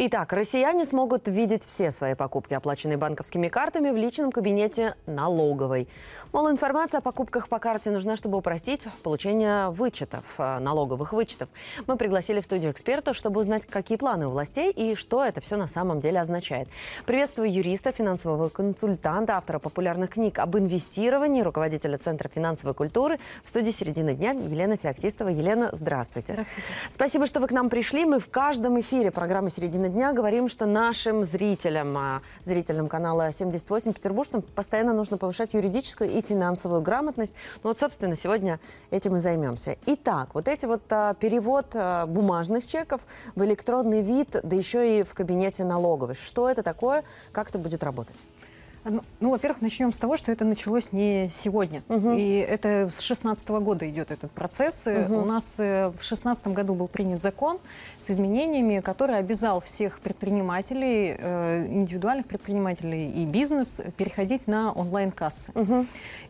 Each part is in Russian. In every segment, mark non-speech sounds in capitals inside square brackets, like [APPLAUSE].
Итак, россияне смогут видеть все свои покупки, оплаченные банковскими картами, в личном кабинете налоговой. Мол, информация о покупках по карте нужна, чтобы упростить получение вычетов, э, налоговых вычетов. Мы пригласили в студию эксперта, чтобы узнать, какие планы у властей и что это все на самом деле означает. Приветствую юриста, финансового консультанта, автора популярных книг об инвестировании, руководителя Центра финансовой культуры в студии «Середины дня» Елена Феоктистова. Елена, здравствуйте. Здравствуйте. Спасибо, что вы к нам пришли. Мы в каждом эфире программы «Середина дня» говорим, что нашим зрителям, а, зрителям канала 78 петербуржцам постоянно нужно повышать юридическую и финансовую грамотность. Ну вот, собственно, сегодня этим и займемся. Итак, вот эти вот а, перевод а, бумажных чеков в электронный вид, да еще и в кабинете налоговой. Что это такое? Как это будет работать? Ну, ну, во-первых, начнем с того, что это началось не сегодня. Мгм. И это с 2016 года идет этот процесс. Мгм. У нас э, в 2016 году был принят закон с изменениями, который обязал всех предпринимателей, э, индивидуальных предпринимателей и бизнес переходить на онлайн-кассы.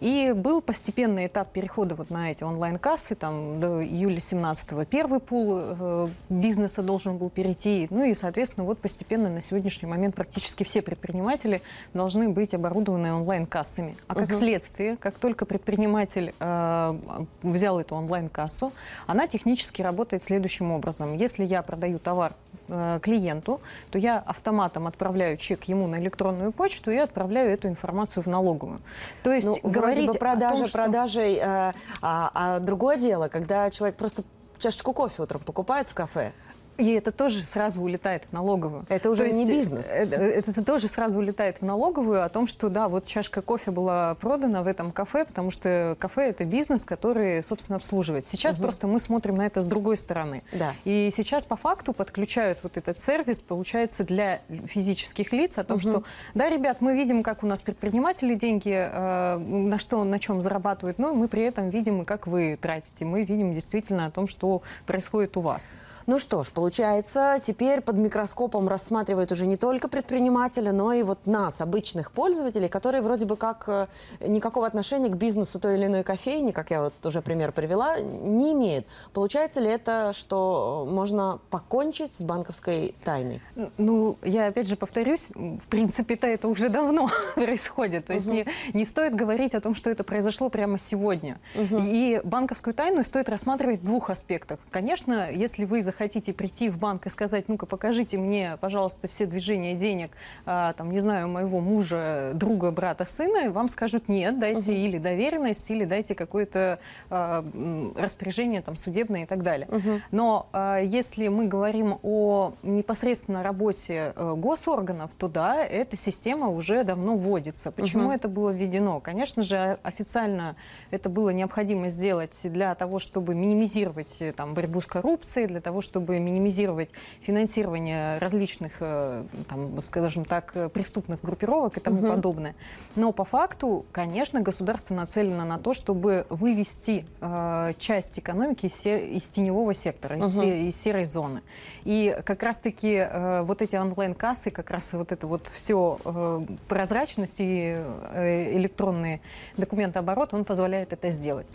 И был постепенный этап перехода вот на эти онлайн-кассы. Там до июля 17 первый пул э, бизнеса должен был перейти. Ну и, соответственно, вот постепенно на сегодняшний момент практически все предприниматели должны быть оборудованы онлайн-кассами. А как Мгм. следствие, как только предприниматель э, взял эту онлайн-кассу, она технически работает следующим образом. Если я продаю товар э, клиенту, то я автоматом отправляю чек ему на электронную почту и отправляю эту информацию в налоговую. То есть Ну, вроде говорить бы о продажа том, что- продажей, э, а, а другое дело, когда человек просто чашечку кофе утром покупает в кафе. И это тоже сразу улетает в налоговую. Это уже То не есть, бизнес. э, э, Это, тоже сразу улетает в налоговую о том, что да, вот чашка кофе была продана в этом кафе, потому что кафе это бизнес, который, собственно, обслуживает. Сейчас Мгм. просто мы смотрим на это с другой стороны. Да. И сейчас по факту подключают вот этот сервис, получается, для физических лиц о том, Мгм. что да, ребят, мы видим, как у нас предприниматели деньги, э, на что, на чем зарабатывают, но мы при этом видим, и как вы тратите. Мы видим действительно о том, что происходит у вас. Ну что ж, получается, теперь под микроскопом рассматривают уже не только предпринимателя, но и вот нас, обычных пользователей, которые вроде бы как э, никакого отношения к бизнесу той или иной кофейни, как я вот уже пример привела, не имеют. Получается ли это, что можно покончить с банковской тайной? Ну, я опять же повторюсь, в принципе-то это уже давно [LAUGHS] происходит. То есть Мгм. не, не стоит говорить о том, что это произошло прямо сегодня. И банковскую тайну стоит рассматривать в двух аспектах. Конечно, если вы захотите прийти в банк и сказать, ну-ка покажите мне, пожалуйста, все движения денег, а, там, не знаю, моего мужа, друга, брата, сына, вам скажут нет, дайте Мгм. или доверенность, или дайте какое-то а, распоряжение там, судебное и так далее. Но э, если мы говорим о непосредственно работе э, госорганов, то да, эта система уже давно вводится. Почему Мгм. это было введено? Конечно же, официально это было необходимо сделать для того, чтобы минимизировать э, там, борьбу с коррупцией, для того, чтобы минимизировать финансирование различных, э, там, скажем так, э, преступных группировок и тому Мгм. подобное. Но по факту, конечно, государство нацелено на то, чтобы вывести э, часть экономики из, се- из теневого сектора, из, Мгм. се- из серой зоны. И как раз-таки э, вот эти онлайн-кассы, как раз вот это вот все прозрачность и э, электронные документооборот, он позволяет это сделать.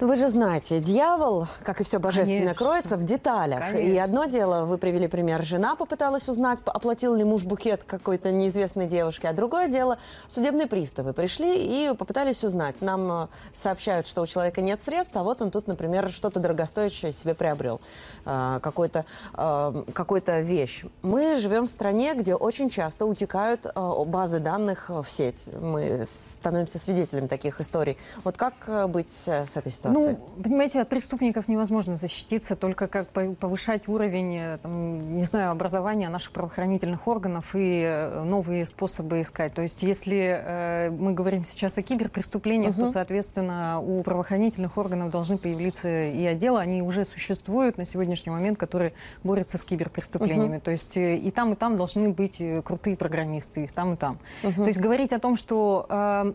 Ну, вы же знаете, дьявол, как и все божественное, Конечно. кроется в деталях. И Конечно. одно дело, вы привели пример, жена попыталась узнать, оплатил ли муж букет какой-то неизвестной девушке, а другое дело, судебные приставы пришли и попытались узнать. Нам э, сообщают, что у человека нет средств, а вот он тут, например, что-то дорогостоящее себе приобрел, э, какой-то, э, какую-то вещь. Мы живем в стране, где очень часто утекают э, базы данных в сеть. Мы становимся свидетелями таких историй. Вот как быть с этой ситуацией? Ну, понимаете, от преступников невозможно защититься, только как по- повышать уровень, э, там, не знаю, образования наших правоохранительных органов и э, новые способы искать. То есть, если э, мы говорим сейчас о киберпреступлениях, Мгм. то, соответственно, у правоохранительных органов должны появиться и отделы, они уже существуют на сегодняшний момент, которые борются с киберпреступлениями. То есть, э, и там, и там должны быть крутые программисты, и там, и там. То есть, говорить о том, что, э,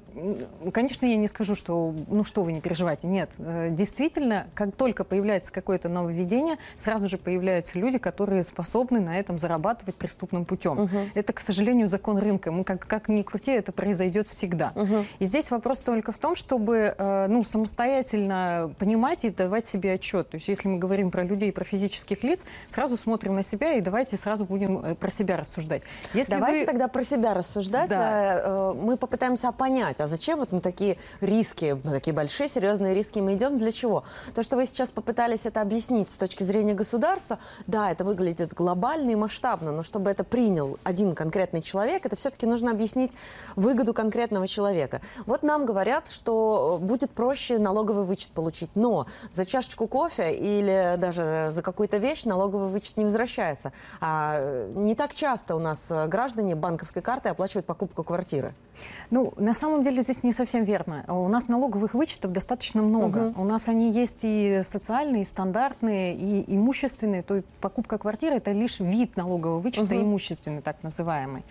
конечно, я не скажу, что, ну что вы не переживайте, нет, действительно, как только появляется какое-то нововведение, сразу же появляются люди, которые способны на этом зарабатывать преступным путем. Угу. Это, к сожалению, закон рынка. Мы как, как ни крути, это произойдет всегда. Угу. И здесь вопрос только в том, чтобы э, ну, самостоятельно понимать и давать себе отчет. То есть если мы говорим про людей, про физических лиц, сразу смотрим на себя и давайте сразу будем э, про себя рассуждать. Если давайте вы... тогда про себя рассуждать. Да. Мы попытаемся понять, а зачем вот на такие риски, такие большие серьезные риски мы идем, для чего? То, что вы сейчас попытались это объяснить с точки зрения государства, да, это выглядит глобально и масштабно, но чтобы это принял один конкретный человек, это все-таки нужно объяснить выгоду конкретного человека. Вот нам говорят, что будет проще налоговый вычет получить, но за чашечку кофе или даже за какую-то вещь налоговый вычет не возвращается. А не так часто у нас граждане банковской картой оплачивают покупку квартиры. Ну, на самом деле здесь не совсем верно. У нас налоговых вычетов достаточно много. У нас они есть и социальные, и стандартные, и имущественные. То есть покупка квартиры – это лишь вид налогового вычета, угу. имущественный так называемый.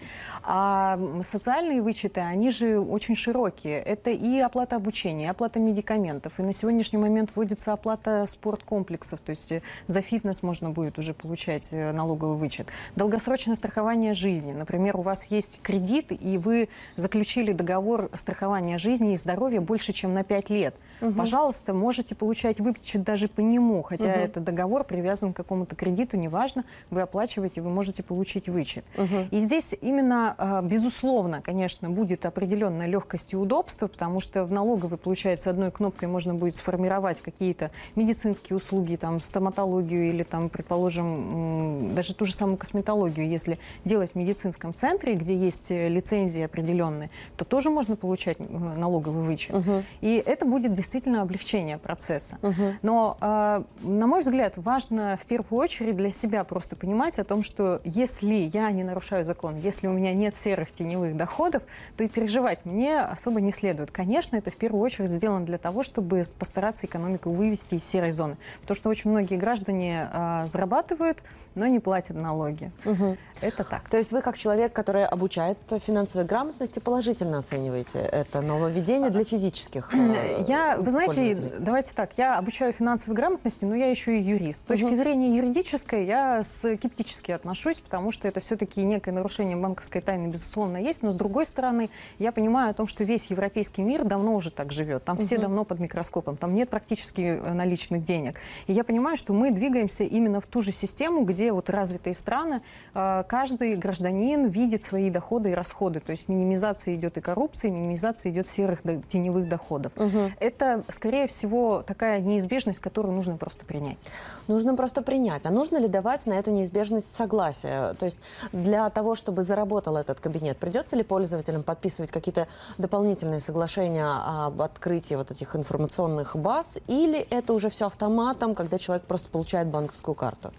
А социальные вычеты, они же очень широкие. Это и оплата обучения, и оплата медикаментов. И на сегодняшний момент вводится оплата спорткомплексов. То есть э, за фитнес можно будет уже получать э, налоговый вычет. Долгосрочное страхование жизни. Например, у вас есть кредит, и вы заключили договор страхования жизни и здоровья больше, чем на 5 лет. Угу. Пожалуйста, можете получать вычет даже по нему, хотя угу. этот договор привязан к какому-то кредиту, неважно, вы оплачиваете, вы можете получить вычет. Угу. И здесь именно, а, безусловно, конечно, будет определенная легкость и удобство, потому что в налоговой, получается, одной кнопкой можно будет сформировать какие-то медицинские услуги, там, стоматологию или, там, предположим, даже ту же самую косметологию, если делать в медицинском центре, где есть э, лицензии определенные, то тоже можно получать налоговый вычет. Угу. И это будет действительно облегчение процесса. Угу. Но, э, на мой взгляд, важно в первую очередь для себя просто понимать о том, что если я не нарушаю закон, если у меня нет серых теневых доходов, то и переживать мне особо не следует. Конечно, это в первую очередь сделано для того, чтобы постараться экономику вывести из серой зоны. Потому что очень многие граждане э, зарабатывают, но не платят налоги. Угу. Это так. То есть вы, как человек, который обучает финансовой грамотности, положительно оцениваете это нововведение для физических э, Я, вы знаете, давайте так, я обучаю финансовой грамотности, но я еще и юрист. С точки угу. зрения юридической я скептически отношусь, потому что это все-таки некое нарушение банковской тайны, безусловно, есть, но с другой стороны, я понимаю о том, что весь европейский мир давно уже так живет, там угу. все давно под микроскопом, там нет практически э, наличных денег. И я понимаю, что мы двигаемся именно в ту же систему, где вот развитые страны, э, каждый гражданин видит свои доходы и расходы. То есть минимизация идет и коррупции, минимизация идет серых теневых доходов. Угу. Это, скорее всего, такая неизбежность, которую нужно просто принять. Нужно просто принять. А нужно ли давать на эту неизбежность согласие? То есть для того, чтобы заработал этот кабинет, придется ли пользователям подписывать какие-то дополнительные соглашения об открытии вот этих информационных баз, или это уже все автоматом, когда человек просто получает банковскую карту?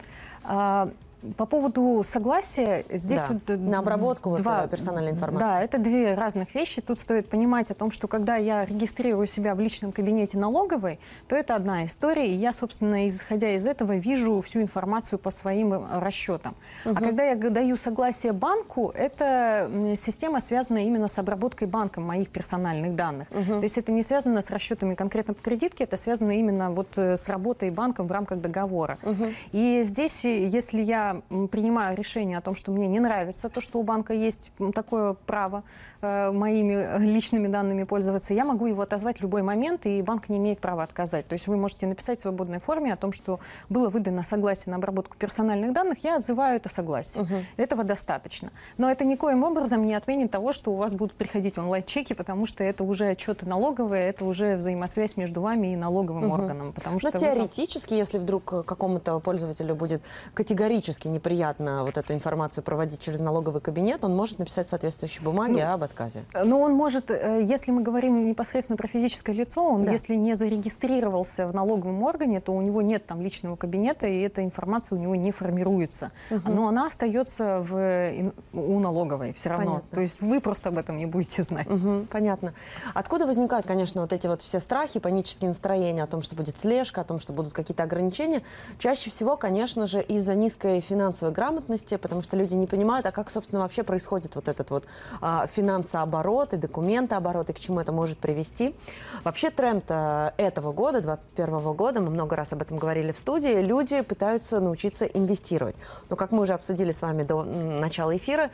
А, по поводу согласия, здесь да. вот на обработку два, вот персональной информации. Да, это две разных вещи. Тут стоит понимать о том, что когда я регистрирую себя в личном кабинете налоговой, то это одна история, и я, собственно, исходя из этого, вижу всю информацию по своим э, расчетам. Угу. А когда я даю согласие банку, эта система связана именно с обработкой банком моих персональных данных. Угу. То есть это не связано с расчетами конкретно по кредитке, это связано именно вот э, с работой банком в рамках договора. Угу. И здесь, если я принимаю решение о том, что мне не нравится то, что у банка есть такое право э, моими личными данными пользоваться, я могу его отозвать в любой момент, и банк не имеет права отказать. То есть вы можете написать в свободной форме о том, что было выдано согласие на обработку персональных данных, я отзываю это согласие. Угу. Этого достаточно. Но это никоим образом не отменит того, что у вас будут приходить онлайн-чеки, потому что это уже отчеты налоговые, это уже взаимосвязь между вами и налоговым угу. органом. Потому что Но теоретически, вы... если вдруг какому-то пользователю будет категорически категорически неприятно вот эту информацию проводить через налоговый кабинет, он может написать соответствующие бумаги ну, об отказе. Ну, он может, э, если мы говорим непосредственно про физическое лицо, он, да. если не зарегистрировался в налоговом органе, то у него нет там личного кабинета, и эта информация у него не формируется. Угу. Но она остается в, у налоговой все равно. Понятно. То есть вы просто об этом не будете знать. Угу, понятно. Откуда возникают, конечно, вот эти вот все страхи, панические настроения о том, что будет слежка, о том, что будут какие-то ограничения? Чаще всего, конечно же, из-за низкой финансовой грамотности, потому что люди не понимают, а как, собственно, вообще происходит вот этот вот а, финансооборот и документооборот, и к чему это может привести. Вообще тренд а, этого года, 2021 года, мы много раз об этом говорили в студии, люди пытаются научиться инвестировать. Но, как мы уже обсудили с вами до начала эфира,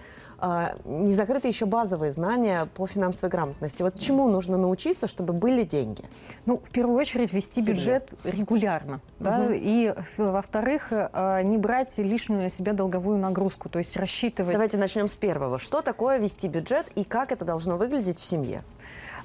не закрыты еще базовые знания по финансовой грамотности. Вот чему нужно научиться, чтобы были деньги? Ну, в первую очередь, вести Себе. бюджет регулярно. Да? Угу. И, во-вторых, а, не брать лишнюю на себя долговую нагрузку, то есть рассчитывать... Давайте начнем с первого. Что такое вести бюджет и как это должно выглядеть в семье?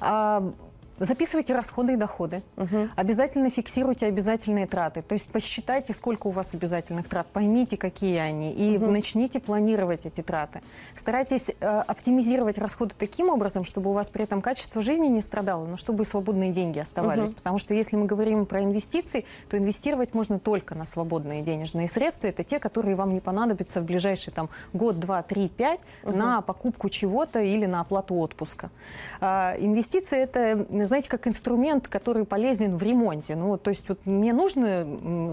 А, Записывайте расходы и доходы. Угу. Обязательно фиксируйте обязательные траты. То есть посчитайте, сколько у вас обязательных трат, поймите, какие они, и угу. начните планировать эти траты. Старайтесь э, оптимизировать расходы таким образом, чтобы у вас при этом качество жизни не страдало, но чтобы свободные деньги оставались. Угу. Потому что если мы говорим про инвестиции, то инвестировать можно только на свободные денежные средства. Это те, которые вам не понадобятся в ближайший там, год, два, три, пять угу. на покупку чего-то или на оплату отпуска. Э, инвестиции – это знаете, как инструмент, который полезен в ремонте. Ну, то есть вот мне нужно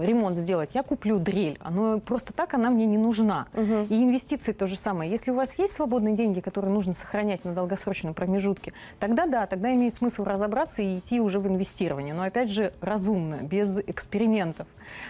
ремонт сделать, я куплю дрель. Оно, просто так она мне не нужна. Угу. И инвестиции то же самое. Если у вас есть свободные деньги, которые нужно сохранять на долгосрочном промежутке, тогда да, тогда имеет смысл разобраться и идти уже в инвестирование. Но опять же, разумно, без экспериментов.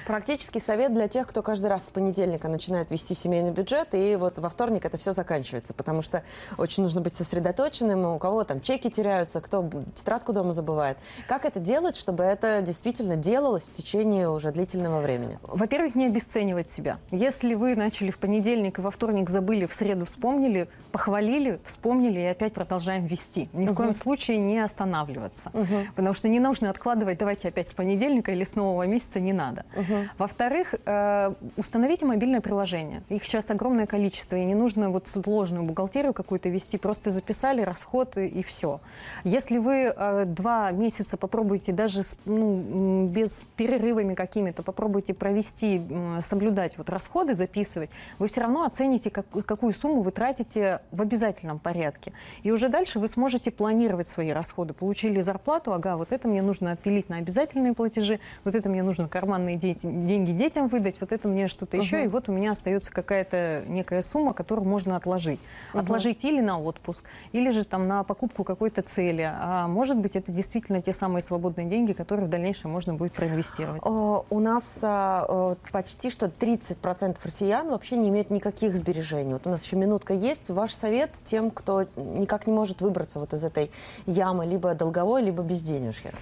Практический совет для тех, кто каждый раз с понедельника начинает вести семейный бюджет, и вот во вторник это все заканчивается, потому что очень нужно быть сосредоточенным, у кого там чеки теряются, кто тетрадку дома забывает. Как это делать, чтобы это действительно делалось в течение уже длительного времени? Во-первых, не обесценивать себя. Если вы начали в понедельник и во вторник забыли, в среду вспомнили, похвалили, вспомнили и опять продолжаем вести. Ни угу. в коем случае не останавливаться. Угу. Потому что не нужно откладывать, давайте опять с понедельника или с нового месяца, не надо. Угу. Во-вторых, э, установите мобильное приложение. Их сейчас огромное количество, и не нужно вот сложную бухгалтерию какую-то вести, просто записали расход и, и все. Если вы э, два месяца попробуйте даже ну, без перерывами какими-то, попробуйте провести, соблюдать вот расходы, записывать, вы все равно оцените, как, какую сумму вы тратите в обязательном порядке. И уже дальше вы сможете планировать свои расходы. Получили зарплату, ага, вот это мне нужно отпилить на обязательные платежи, вот это мне нужно карманные дети, деньги детям выдать, вот это мне что-то uh-huh. еще, и вот у меня остается какая-то некая сумма, которую можно отложить. Uh-huh. Отложить или на отпуск, или же там на покупку какой-то цели, а может быть это действительно те самые свободные деньги, которые в дальнейшем можно будет проинвестировать? У нас а, почти что 30% россиян вообще не имеют никаких сбережений. Вот у нас еще минутка есть. Ваш совет тем, кто никак не может выбраться вот из этой ямы, либо долговой, либо безденежья?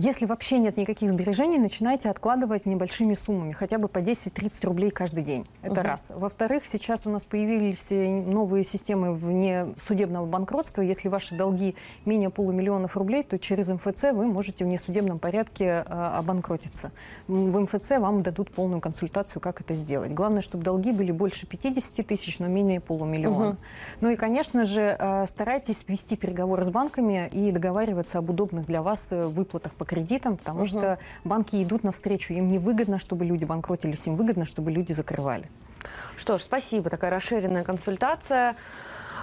Если вообще нет никаких сбережений, начинайте откладывать небольшими суммами, хотя бы по 10-30 рублей каждый день. Это угу. раз. Во-вторых, сейчас у нас появились э, новые системы вне судебного банкротства. Если ваши долги менее полумиллионов рублей, то через МФЦ вы можете в несудебном порядке э, обанкротиться. В МФЦ вам дадут полную консультацию, как это сделать. Главное, чтобы долги были больше 50 тысяч, но менее полумиллиона. Угу. Ну и, конечно же, э, старайтесь вести переговоры с банками и договариваться об удобных для вас выплатах по кредитам, потому угу. что банки идут навстречу. Им не выгодно, чтобы люди банкротились, им выгодно, чтобы люди закрывали. Что ж, спасибо. Такая расширенная консультация.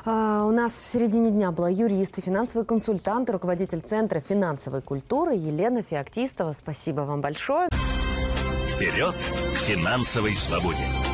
Uh, у нас в середине дня была юрист и финансовый консультант, руководитель Центра финансовой культуры Елена Феоктистова. Спасибо вам большое. Вперед к финансовой свободе!